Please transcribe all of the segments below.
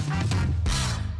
Thank you.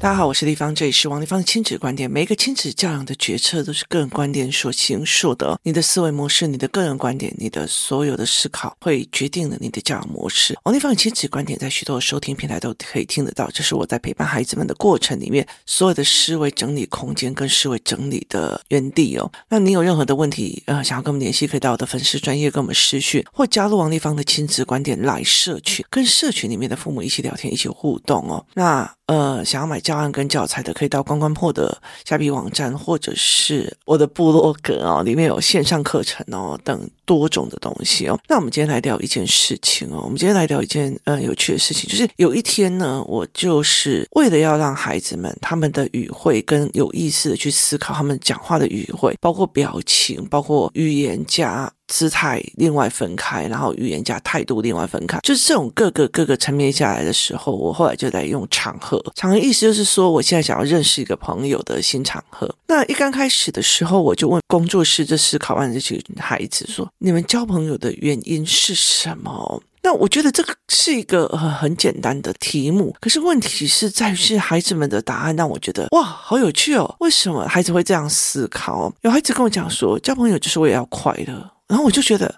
大家好，我是丽芳，这里是王丽芳的亲子观点。每一个亲子教养的决策都是个人观点所形塑的。你的思维模式、你的个人观点、你的所有的思考，会决定了你的教养模式。王丽芳的亲子观点在许多收听平台都可以听得到。这是我在陪伴孩子们的过程里面，所有的思维整理空间跟思维整理的园地哦。那你有任何的问题，呃，想要跟我们联系，可以到我的粉丝专业跟我们私讯，或加入王丽芳的亲子观点来社群，跟社群里面的父母一起聊天，一起互动哦。那呃，想要买教案跟教材的，可以到关关破的虾皮网站，或者是我的部落格哦，里面有线上课程哦，等多种的东西哦。那我们今天来聊一件事情哦，我们今天来聊一件呃有趣的事情，就是有一天呢，我就是为了要让孩子们他们的语汇跟有意识的去思考他们讲话的语汇，包括表情，包括语言加。姿态另外分开，然后语言加态度另外分开，就是这种各个各个层面下来的时候，我后来就在用场合。场合意思就是说，我现在想要认识一个朋友的新场合。那一刚开始的时候，我就问工作室这思考完这几个孩子说：“你们交朋友的原因是什么？”那我觉得这个是一个很简单的题目，可是问题是在于是孩子们的答案让我觉得哇，好有趣哦！为什么孩子会这样思考？有孩子跟我讲说，交朋友就是为了要快乐。然后我就觉得，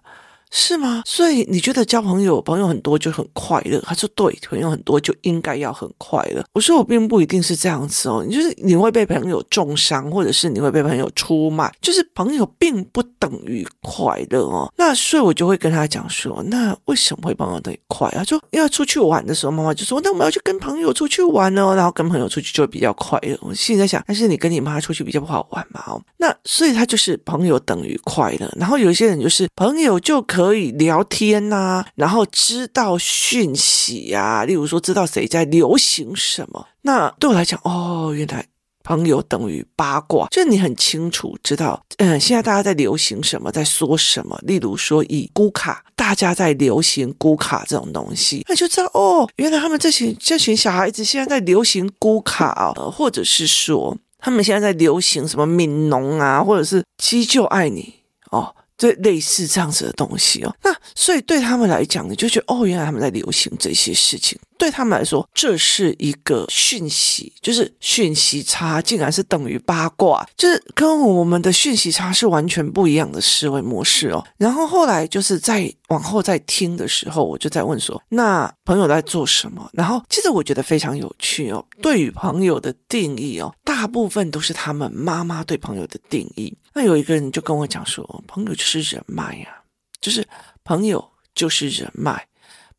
是吗？所以你觉得交朋友，朋友很多就很快乐？他说对，朋友很多就应该要很快乐。我说我并不一定是这样子哦，你就是你会被朋友重伤，或者是你会被朋友出卖，就是朋友并不等于快乐哦。那所以我就会跟他讲说，那为什么会朋友等于快乐？他说要出去玩的时候，妈妈就说，那我们要去跟朋友出去玩哦，然后跟朋友出去就会比较快乐。我心里在想，但是你跟你妈出去比较不好玩嘛？哦，那所以他就是朋友等于快乐。然后有一些人就是朋友就可可以聊天呐、啊，然后知道讯息呀、啊，例如说知道谁在流行什么。那对我来讲，哦，原来朋友等于八卦，就你很清楚知道，嗯，现在大家在流行什么，在说什么。例如说，以咕卡，大家在流行咕卡这种东西，那就知道哦，原来他们这群这群小孩子现在在流行咕卡哦，或者是说他们现在在流行什么悯农啊，或者是鸡就爱你哦。这类似这样子的东西哦，那所以对他们来讲，你就觉得哦，原来他们在流行这些事情。对他们来说，这是一个讯息，就是讯息差竟然是等于八卦，就是跟我们的讯息差是完全不一样的思维模式哦。然后后来就是在往后在听的时候，我就在问说：“那朋友在做什么？”然后其实我觉得非常有趣哦。对于朋友的定义哦，大部分都是他们妈妈对朋友的定义。那有一个人就跟我讲说：“朋友就是人脉呀，就是朋友就是人脉，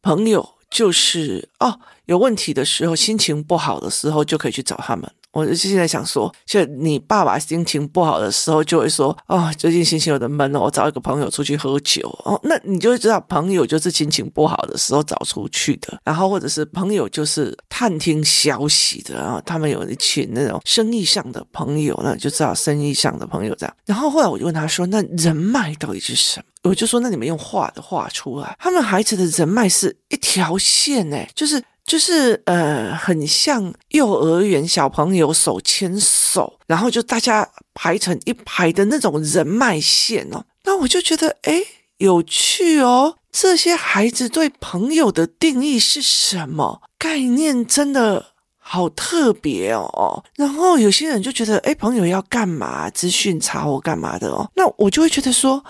朋友。”就是哦，有问题的时候，心情不好的时候，就可以去找他们。我就现在想说，就你爸爸心情不好的时候，就会说：“哦，最近心情有点闷了，我找一个朋友出去喝酒。”哦，那你就会知道，朋友就是心情不好的时候找出去的。然后或者是朋友就是探听消息的，然后他们有一群那种生意上的朋友，那就知道生意上的朋友这样。然后后来我就问他说：“那人脉到底是什么？”我就说：“那你们用画的画出来，他们孩子的人脉是一条线，哎，就是。”就是呃，很像幼儿园小朋友手牵手，然后就大家排成一排的那种人脉线哦。那我就觉得，诶，有趣哦。这些孩子对朋友的定义是什么？概念真的好特别哦。然后有些人就觉得，诶，朋友要干嘛？资讯查或干嘛的哦。那我就会觉得说，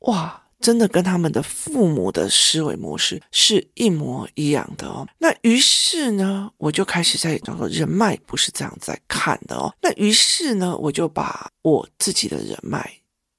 哇。真的跟他们的父母的思维模式是一模一样的哦。那于是呢，我就开始在讲说，人脉不是这样在看的哦。那于是呢，我就把我自己的人脉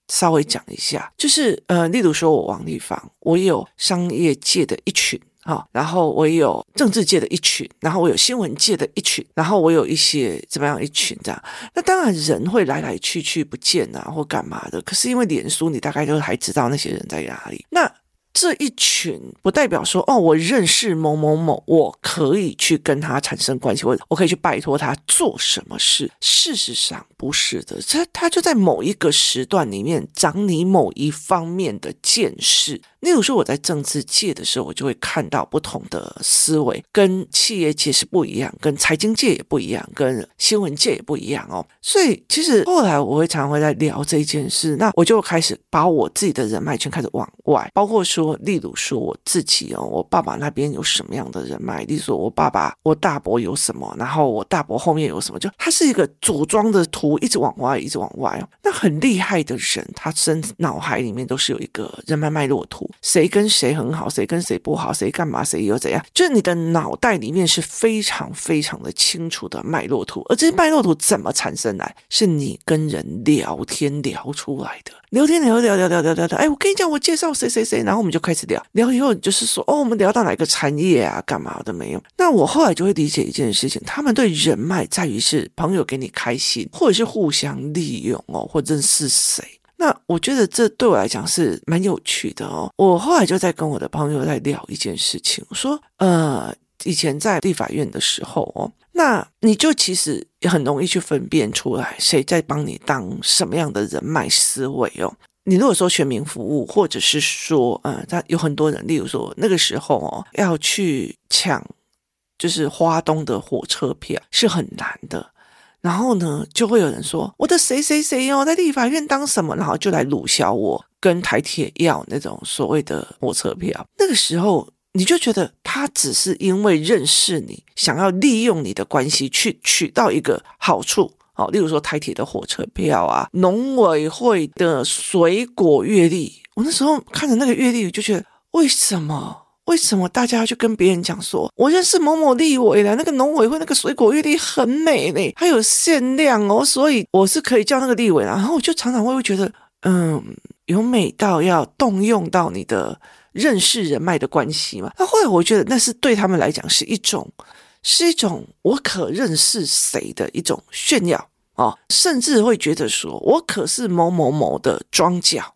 稍微讲一下，就是呃，例如说我王丽芳，我有商业界的一群。好，然后我有政治界的一群，然后我有新闻界的一群，然后我有一些怎么样一群这样。那当然人会来来去去不见啊，或干嘛的。可是因为脸书，你大概都还知道那些人在哪里。那这一群不代表说哦，我认识某某某，我可以去跟他产生关系，或者我可以去拜托他做什么事。事实上不是的，他他就在某一个时段里面长你某一方面的见识。例如说我在政治界的时候，我就会看到不同的思维，跟企业界是不一样，跟财经界也不一样，跟新闻界也不一样哦。所以其实后来我会常常会在聊这件事，那我就开始把我自己的人脉圈开始往外，包括说。例如说我自己哦，我爸爸那边有什么样的人脉？例如说我爸爸，我大伯有什么？然后我大伯后面有什么？就他是一个组装的图，一直往外，一直往外哦。那很厉害的人，他身脑海里面都是有一个人脉脉络图，谁跟谁很好，谁跟谁不好，谁干嘛，谁又怎样？就是你的脑袋里面是非常非常的清楚的脉络图。而这些脉络图怎么产生来？是你跟人聊天聊出来的。聊天聊聊聊聊聊聊聊，哎，我跟你讲，我介绍谁谁谁，然后我们就开始聊聊以后，就是说，哦，我们聊到哪个产业啊，干嘛的没有？那我后来就会理解一件事情，他们对人脉在于是朋友给你开心，或者是互相利用哦，或者是谁。那我觉得这对我来讲是蛮有趣的哦。我后来就在跟我的朋友在聊一件事情，我说，呃，以前在立法院的时候哦。那你就其实也很容易去分辨出来谁在帮你当什么样的人脉思维哦。你如果说全民服务，或者是说，嗯，他有很多人，例如说那个时候哦，要去抢，就是花东的火车票是很难的。然后呢，就会有人说我的谁谁谁哦，在立法院当什么，然后就来鲁小我跟台铁要那种所谓的火车票。那个时候。你就觉得他只是因为认识你，想要利用你的关系去取到一个好处，哦，例如说台铁的火车票啊，农委会的水果月历。我那时候看着那个月历，就觉得为什么？为什么大家要去跟别人讲说，我认识某某立委了，那个农委会那个水果月历很美嘞，还有限量哦，所以我是可以叫那个立委。然后我就常常会会觉得，嗯，有美到要动用到你的。认识人脉的关系嘛，那后来我觉得那是对他们来讲是一种，是一种我可认识谁的一种炫耀哦，甚至会觉得说我可是某某某的庄脚，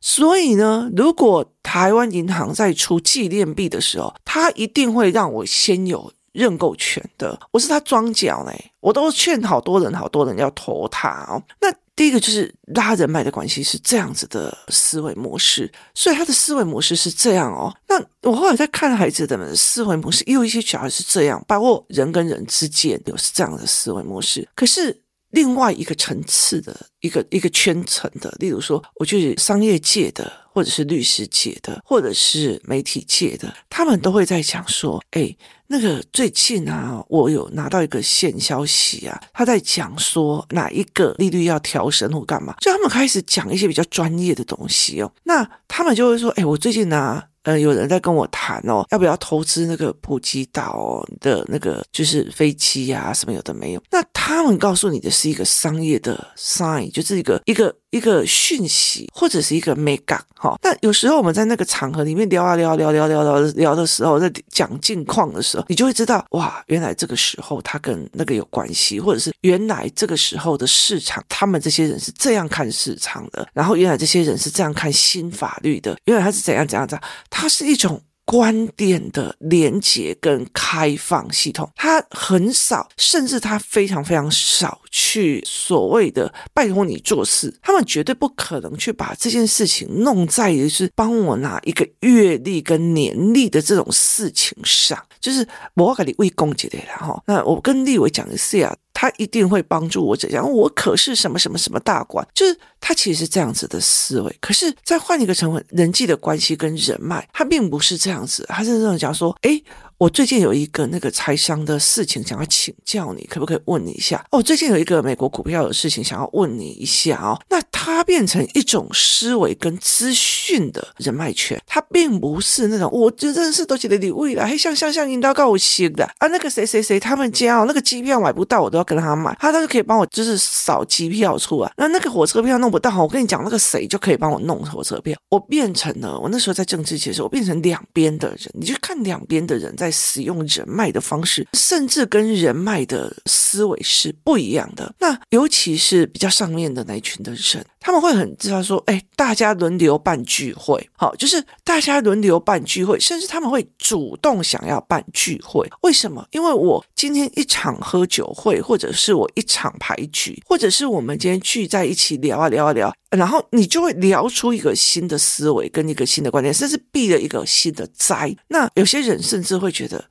所以呢，如果台湾银行在出纪念币的时候，他一定会让我先有认购权的，我是他庄脚呢，我都劝好多人，好多人要投他哦，那。第一个就是拉人脉的关系是这样子的思维模式，所以他的思维模式是这样哦。那我后来在看孩子的思维模式，也有一些小孩是这样，包括人跟人之间有是这样的思维模式。可是另外一个层次的一个一个圈层的，例如说，我就是商业界的，或者是律师界的，或者是媒体界的，他们都会在讲说，哎。那个最近啊，我有拿到一个线消息啊，他在讲说哪一个利率要调升或干嘛，就他们开始讲一些比较专业的东西哦。那他们就会说，哎，我最近呢、啊，呃，有人在跟我谈哦，要不要投资那个普吉岛的那个就是飞机啊，什么有的没有。那他们告诉你的是一个商业的 sign，就是一个一个。一个讯息或者是一个 mega 哈，那有时候我们在那个场合里面聊啊聊聊聊聊聊聊的时候，在讲近况的时候，你就会知道哇，原来这个时候他跟那个有关系，或者是原来这个时候的市场，他们这些人是这样看市场的，然后原来这些人是这样看新法律的，原来他是怎样怎样怎样，它是一种。观点的连接跟开放系统，它很少，甚至它非常非常少去所谓的拜托你做事，他们绝对不可能去把这件事情弄在于是帮我拿一个月历跟年历的这种事情上，就是我给你为公结的然后，那我跟立委讲的是啊。他一定会帮助我怎样，我可是什么什么什么大官，就是他其实是这样子的思维。可是再换一个成分，人际的关系跟人脉，他并不是这样子，他是这种讲说，诶。我最近有一个那个财商的事情，想要请教你，可不可以问你一下？哦，最近有一个美国股票的事情，想要问你一下哦。那它变成一种思维跟资讯的人脉圈，它并不是那种我就认识都觉得你未来，像像像引导告我写的啊，那个谁谁谁他们家哦，那个机票买不到，我都要跟他买，他他就可以帮我就是扫机票出来。那那个火车票弄不到，我跟你讲，那个谁就可以帮我弄火车票。我变成了我那时候在政治界的时候，我变成两边的人，你就看两边的人在。在使用人脉的方式，甚至跟人脉的思维是不一样的。那尤其是比较上面的那一群的人，他们会很知道说，哎，大家轮流办聚会，好，就是大家轮流办聚会，甚至他们会主动想要办聚会。为什么？因为我今天一场喝酒会，或者是我一场牌局，或者是我们今天聚在一起聊啊聊啊聊，然后你就会聊出一个新的思维跟一个新的观点，甚至避了一个新的灾。那有些人甚至会觉得。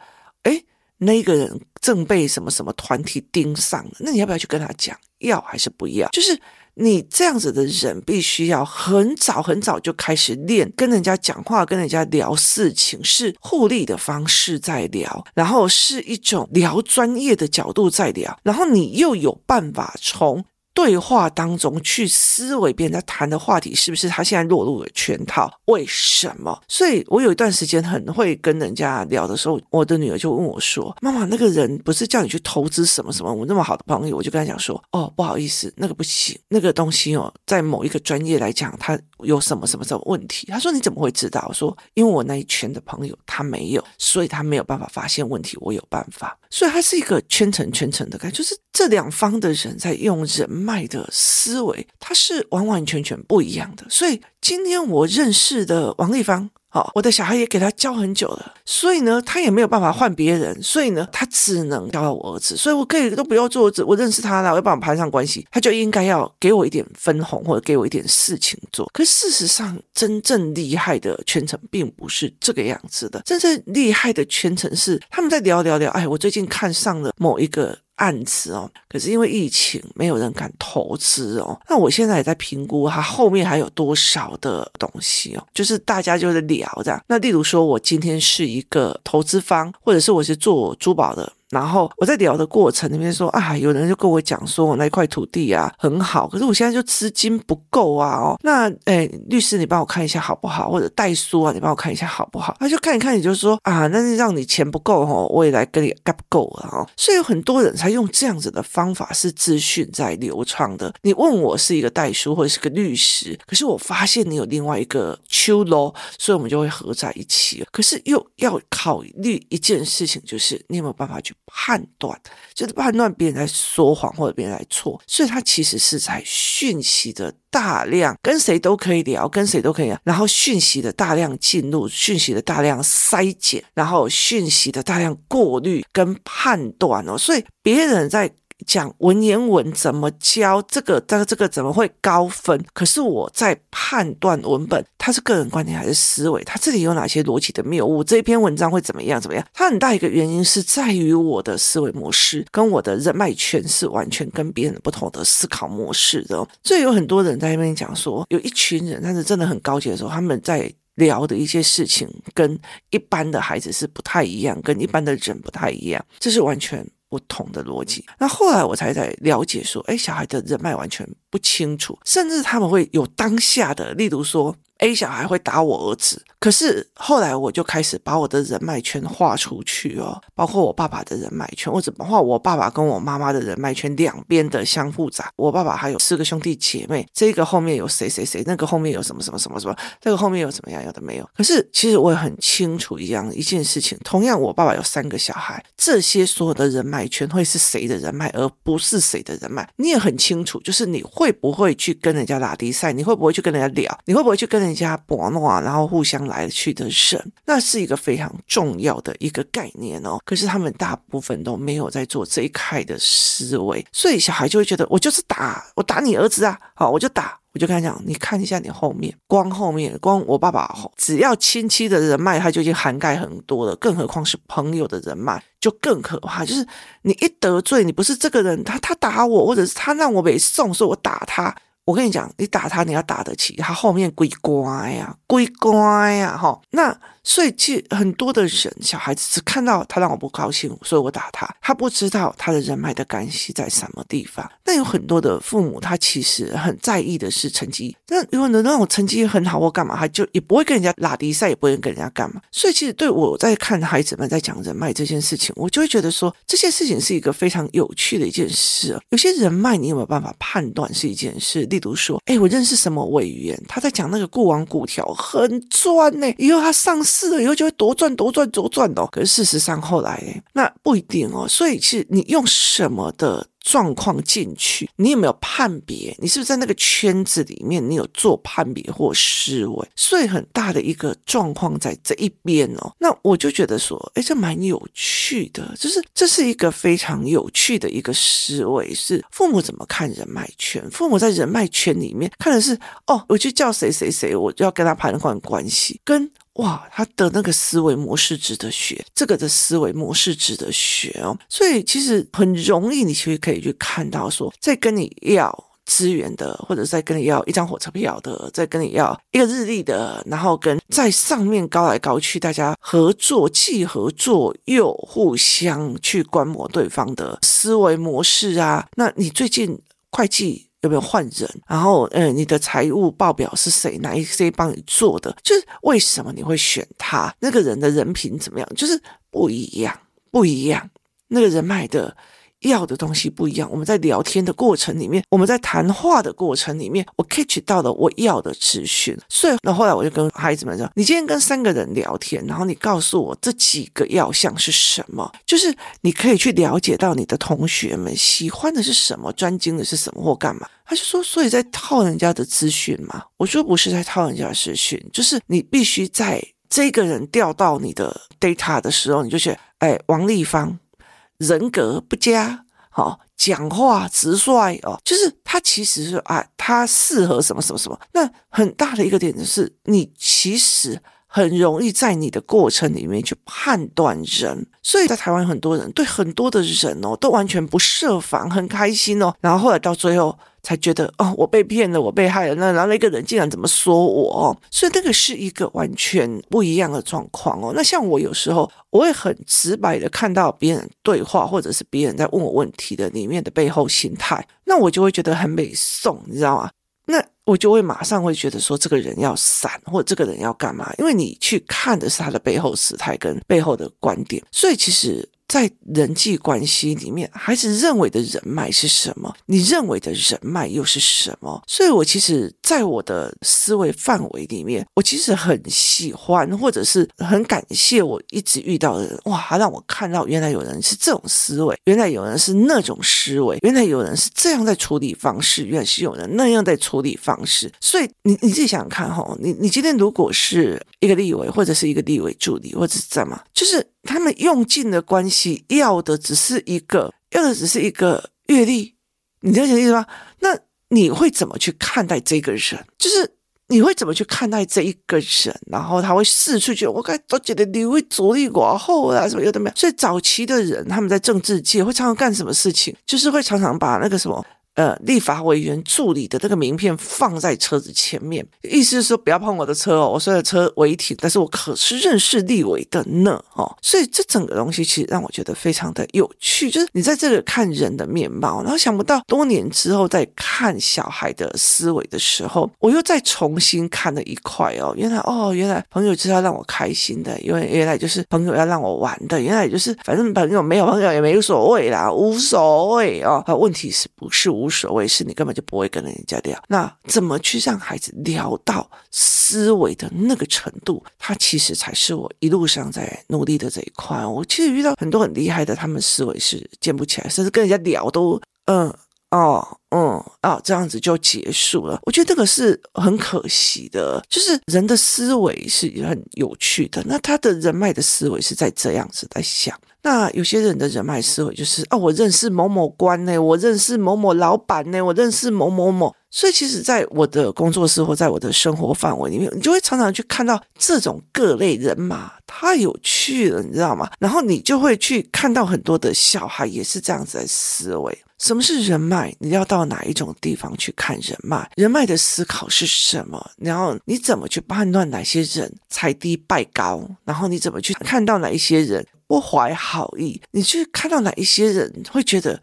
哎，那个人正被什么什么团体盯上了，那你要不要去跟他讲？要还是不要？就是。你这样子的人，必须要很早很早就开始练，跟人家讲话，跟人家聊事情，是互利的方式在聊，然后是一种聊专业的角度在聊，然后你又有办法从。对话当中去思维别人在谈的话题是不是他现在落入了圈套？为什么？所以我有一段时间很会跟人家聊的时候，我的女儿就问我说：“妈妈，那个人不是叫你去投资什么？什么？我那么？好的朋友，我就跟他讲说：哦，不好意思，那个不行，那个东西哦，在某一个专业来讲，他有什么？什么？什么？问题。”他说：“你怎么？会知道？”我说：“因为我那一圈的朋友他没有，所以他没有办法发现问题，我有办法。所以他是一个圈层圈层的感觉，就是这两方的人在用人脉的思维，它是完完全全不一样的。所以今天我认识的王丽芳，好，我的小孩也给他教很久了，所以呢，他也没有办法换别人，所以呢，他只能教到我儿子。所以我可以都不要做，我认识他了，我要帮我攀上关系，他就应该要给我一点分红或者给我一点事情做。可事实上，真正厉害的圈层并不是这个样子的，真正厉害的圈层是他们在聊聊聊，哎，我最近看上了某一个。案子哦，可是因为疫情，没有人敢投资哦。那我现在也在评估，它后面还有多少的东西哦。就是大家就是聊这样。那例如说，我今天是一个投资方，或者是我是做珠宝的。然后我在聊的过程里面说啊，有人就跟我讲说，我那块土地啊很好，可是我现在就资金不够啊哦。那诶，律师你帮我看一下好不好？或者代书啊，你帮我看一下好不好？他就看一看，你就说啊，那是让你钱不够哦，我也来跟你干不够了哦。所以有很多人才用这样子的方法，是资讯在流畅的。你问我是一个代书或者是个律师，可是我发现你有另外一个秋楼，所以我们就会合在一起。可是又要考虑一件事情，就是你有没有办法去。判断就是判断别人在说谎或者别人在错，所以他其实是在讯息的大量，跟谁都可以聊，跟谁都可以聊，然后讯息的大量进入，讯息的大量筛减，然后讯息的大量过滤跟判断哦，所以别人在。讲文言文怎么教这个，这个这个怎么会高分？可是我在判断文本，它是个人观点还是思维？它这里有哪些逻辑的谬误？这篇文章会怎么样？怎么样？它很大一个原因是在于我的思维模式跟我的人脉圈是完全跟别人不同的思考模式的。所以有很多人在那边讲说，有一群人，但是真的很高级的时候，他们在聊的一些事情跟一般的孩子是不太一样，跟一般的人不太一样，这是完全。不同的逻辑，那后来我才在了解说，哎，小孩的人脉完全不清楚，甚至他们会有当下的，例如说。A 小孩会打我儿子，可是后来我就开始把我的人脉圈画出去哦，包括我爸爸的人脉圈，或者包括我爸爸跟我妈妈的人脉圈，两边的相互杂。我爸爸还有四个兄弟姐妹，这个后面有谁谁谁，那个后面有什么什么什么什么，这个后面有什么样，有的没有。可是其实我也很清楚一样一件事情，同样我爸爸有三个小孩，这些所有的人脉圈会是谁的人脉，而不是谁的人脉。你也很清楚，就是你会不会去跟人家打比赛，你会不会去跟人家聊，你会不会去跟人。家搏诺啊，然后互相来去的人，那是一个非常重要的一个概念哦。可是他们大部分都没有在做这一块的思维，所以小孩就会觉得我就是打，我打你儿子啊，好，我就打，我就跟他讲，你看一下你后面，光后面，光我爸爸只要亲戚的人脉，他就已经涵盖很多了，更何况是朋友的人脉，就更可怕。就是你一得罪，你不是这个人，他他打我，或者是他让我没送，说我打他。我跟你讲，你打他，你要打得起，他后面归乖呀，归乖呀，哈，那。所以，其实很多的人，小孩子只看到他让我不高兴，所以我打他。他不知道他的人脉的关系在什么地方。那有很多的父母，他其实很在意的是成绩。那如果能让我成绩很好或干嘛，他就也不会跟人家拉低赛，也不会跟人家干嘛。所以，其实对我在看孩子们在讲人脉这件事情，我就会觉得说，这件事情是一个非常有趣的一件事。有些人脉，你有没有办法判断是一件事？例如说，哎，我认识什么委员，他在讲那个固网股条很赚呢，以后他上市。是的，以后就会多赚多赚多赚哦。可是事实上后来，那不一定哦。所以其实你用什么的状况进去，你有没有判别？你是不是在那个圈子里面？你有做判别或思维？所以很大的一个状况在这一边哦。那我就觉得说，哎，这蛮有趣的，就是这是一个非常有趣的一个思维，是父母怎么看人脉圈？父母在人脉圈里面看的是，哦，我去叫谁谁谁，我就要跟他盘换关系，跟。哇，他的那个思维模式值得学，这个的思维模式值得学哦。所以其实很容易，你其实可以去看到说，在跟你要资源的，或者在跟你要一张火车票的，在跟你要一个日历的，然后跟在上面高来高去，大家合作既合作又互相去观摩对方的思维模式啊。那你最近会计？有没有换人？然后，嗯，你的财务报表是谁？哪一些帮你做的？就是为什么你会选他？那个人的人品怎么样？就是不一样，不一样。那个人脉的。要的东西不一样。我们在聊天的过程里面，我们在谈话的过程里面，我 catch 到了我要的资讯。所以，那后来我就跟孩子们说：“你今天跟三个人聊天，然后你告诉我这几个要项是什么？就是你可以去了解到你的同学们喜欢的是什么，专精的是什么，或干嘛。”他就说：“所以在套人家的资讯嘛。”我说：“不是在套人家的资讯，就是你必须在这个人调到你的 data 的时候，你就觉得，哎，王丽芳。”人格不佳，好、哦、讲话直率哦，就是他其实是啊，他适合什么什么什么。那很大的一个点就是，你其实很容易在你的过程里面去判断人，所以在台湾很多人对很多的人哦，都完全不设防，很开心哦，然后后来到最后。才觉得哦，我被骗了，我被害了。那然后那个人竟然怎么说我哦？所以那个是一个完全不一样的状况哦。那像我有时候我会很直白的看到别人对话，或者是别人在问我问题的里面的背后心态，那我就会觉得很美颂，你知道吗？那我就会马上会觉得说，这个人要散，或者这个人要干嘛？因为你去看的是他的背后时态跟背后的观点，所以其实。在人际关系里面，孩子认为的人脉是什么？你认为的人脉又是什么？所以，我其实，在我的思维范围里面，我其实很喜欢，或者是很感谢我一直遇到的人。哇，让我看到原来有人是这种思维，原来有人是那种思维，原来有人是这样在处理方式，原来是有人那样在处理方式。所以，你你自己想想看，哈，你你今天如果是一个立委，或者是一个立委助理，或者是干嘛，就是。他们用尽的关系，要的只是一个，要的只是一个阅历，你了解意思吗？那你会怎么去看待这个人？就是你会怎么去看待这一个人？然后他会四处去，我该都觉得你会左立寡后啊，什么有的没有。所以早期的人，他们在政治界会常常干什么事情？就是会常常把那个什么。呃，立法委员助理的这个名片放在车子前面，意思是说不要碰我的车哦，我虽然车违停，但是我可是认识立委的呢哦，所以这整个东西其实让我觉得非常的有趣，就是你在这个看人的面貌，然后想不到多年之后再看小孩的思维的时候，我又再重新看了一块哦，原来哦，原来朋友就是要让我开心的，因为原来就是朋友要让我玩的，原来就是反正朋友没有朋友也没所谓啦，无所谓哦，问题是不是无？无所谓，是你根本就不会跟人家聊。那怎么去让孩子聊到思维的那个程度？他其实才是我一路上在努力的这一块。我其实遇到很多很厉害的，他们思维是建不起来，甚至跟人家聊都嗯哦嗯啊这样子就结束了。我觉得这个是很可惜的，就是人的思维是很有趣的。那他的人脉的思维是在这样子在想。那有些人的人脉思维就是啊，我认识某某官呢，我认识某某老板呢，我认识某某某。所以，其实，在我的工作室或在我的生活范围里面，你就会常常去看到这种各类人马，太有趣了，你知道吗？然后你就会去看到很多的小孩也是这样子的思维。什么是人脉？你要到哪一种地方去看人脉？人脉的思考是什么？然后你怎么去判断哪些人才低拜高？然后你怎么去看到哪一些人？不怀好意，你去看到哪一些人会觉得，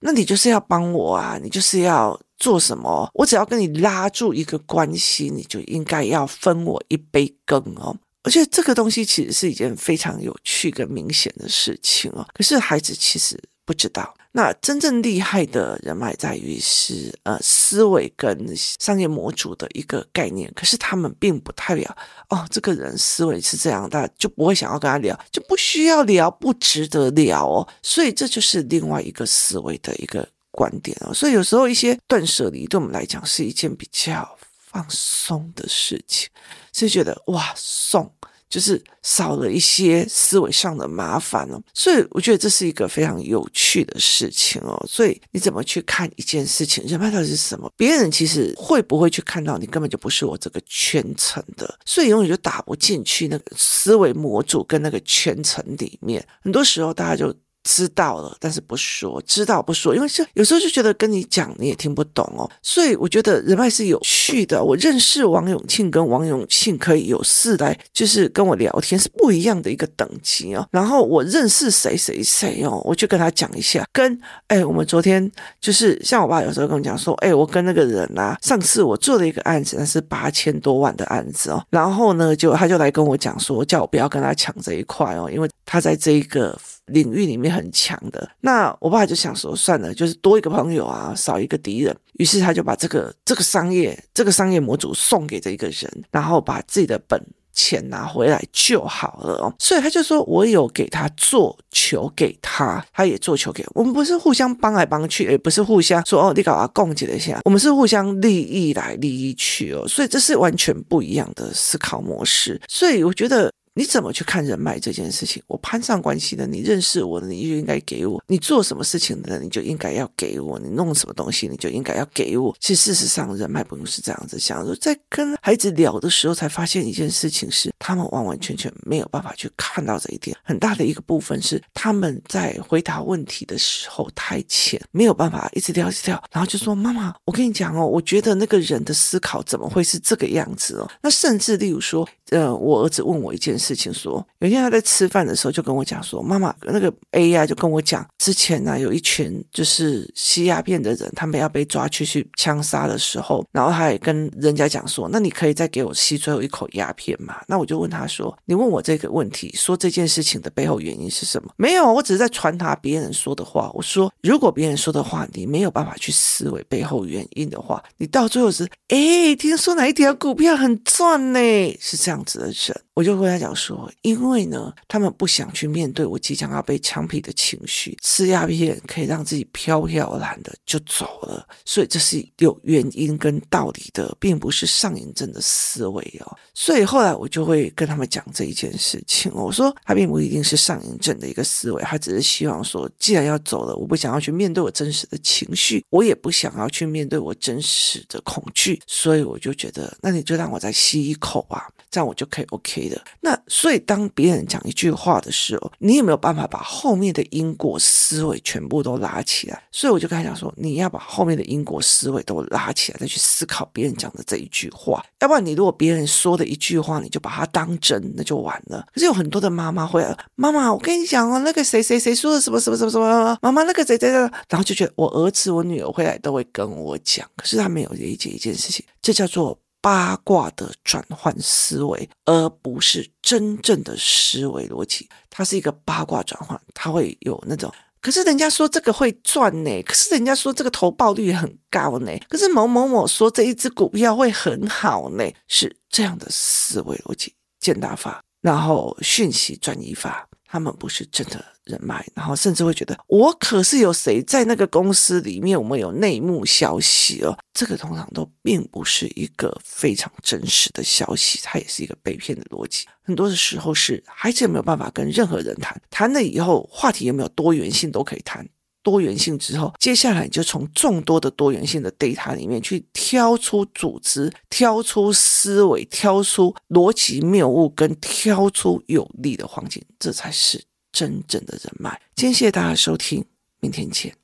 那你就是要帮我啊，你就是要做什么？我只要跟你拉住一个关系，你就应该要分我一杯羹哦。而且这个东西其实是一件非常有趣跟明显的事情哦。可是孩子其实不知道。那真正厉害的人脉在于是呃思维跟商业模组的一个概念，可是他们并不代表哦，这个人思维是这样，大家就不会想要跟他聊，就不需要聊，不值得聊哦。所以这就是另外一个思维的一个观点哦。所以有时候一些断舍离对我们来讲是一件比较放松的事情，是觉得哇，送。就是少了一些思维上的麻烦哦，所以我觉得这是一个非常有趣的事情哦。所以你怎么去看一件事情，人脉到底是什么？别人其实会不会去看到你，根本就不是我这个圈层的，所以永远就打不进去那个思维模组跟那个圈层里面。很多时候大家就。知道了，但是不说，知道不说，因为是有时候就觉得跟你讲你也听不懂哦，所以我觉得人脉是有趣的。我认识王永庆跟王永庆可以有事来，就是跟我聊天是不一样的一个等级哦。然后我认识谁谁谁哦，我就跟他讲一下。跟哎，我们昨天就是像我爸有时候跟我讲说，哎，我跟那个人啊，上次我做了一个案子，那是八千多万的案子哦。然后呢，就他就来跟我讲说，叫我不要跟他抢这一块哦，因为他在这一个。领域里面很强的，那我爸就想说，算了，就是多一个朋友啊，少一个敌人。于是他就把这个这个商业这个商业模组送给这一个人，然后把自己的本钱拿回来就好了哦。所以他就说，我有给他做球给他，他也做球给我。我们不是互相帮来帮去，也不是互相说哦，你搞啊共济了一下，我们是互相利益来利益去哦。所以这是完全不一样的思考模式。所以我觉得。你怎么去看人脉这件事情？我攀上关系的，你认识我的，你就应该给我；你做什么事情的，你就应该要给我；你弄什么东西，你就应该要给我。其实事实上，人脉不用是这样子想。说在跟孩子聊的时候，才发现一件事情是，他们完完全全没有办法去看到这一点。很大的一个部分是，他们在回答问题的时候太浅，没有办法一直聊一直聊，然后就说：“妈妈，我跟你讲哦，我觉得那个人的思考怎么会是这个样子哦？”那甚至例如说，呃，我儿子问我一件事。事情说，有一天他在吃饭的时候就跟我讲说，妈妈那个 A 呀就跟我讲，之前呢有一群就是吸鸦片的人，他们要被抓去去枪杀的时候，然后他也跟人家讲说，那你可以再给我吸最后一口鸦片吗？那我就问他说，你问我这个问题，说这件事情的背后原因是什么？没有，我只是在传达别人说的话。我说，如果别人说的话你没有办法去思维背后原因的话，你到最后是，哎，听说哪一条股票很赚呢？是这样子的人。我就跟他讲说，因为呢，他们不想去面对我即将要被枪毙的情绪，吃鸦片可以让自己飘飘然的就走了，所以这是有原因跟道理的，并不是上瘾症的思维哦。所以后来我就会跟他们讲这一件事情，我说他并不一定是上瘾症的一个思维，他只是希望说，既然要走了，我不想要去面对我真实的情绪，我也不想要去面对我真实的恐惧，所以我就觉得，那你就让我再吸一口啊，这样我就可以 OK 的。那所以，当别人讲一句话的时候，你有没有办法把后面的因果思维全部都拉起来？所以我就跟他讲说，你要把后面的因果思维都拉起来，再去思考别人讲的这一句话。要不然，你如果别人说的一句话，你就把它当真，那就完了。可是有很多的妈妈会，妈妈，我跟你讲哦，那个谁谁谁说的什么什么什么什么，妈妈那个谁谁谁，然后就觉得我儿子我女儿回来都会跟我讲，可是他没有理解一件事情，这叫做。八卦的转换思维，而不是真正的思维逻辑。它是一个八卦转换，它会有那种。可是人家说这个会赚呢，可是人家说这个投报率很高呢，可是某某某说这一只股票会很好呢，是这样的思维逻辑、践踏法，然后讯息转移法。他们不是真的人脉，然后甚至会觉得我可是有谁在那个公司里面，我们有内幕消息哦。这个通常都并不是一个非常真实的消息，它也是一个被骗的逻辑。很多的时候是孩子有没有办法跟任何人谈，谈了以后话题有没有多元性都可以谈。多元性之后，接下来你就从众多的多元性的 data 里面去挑出组织，挑出思维，挑出逻辑谬误，跟挑出有利的环境，这才是真正的人脉。今天谢谢大家收听，明天见。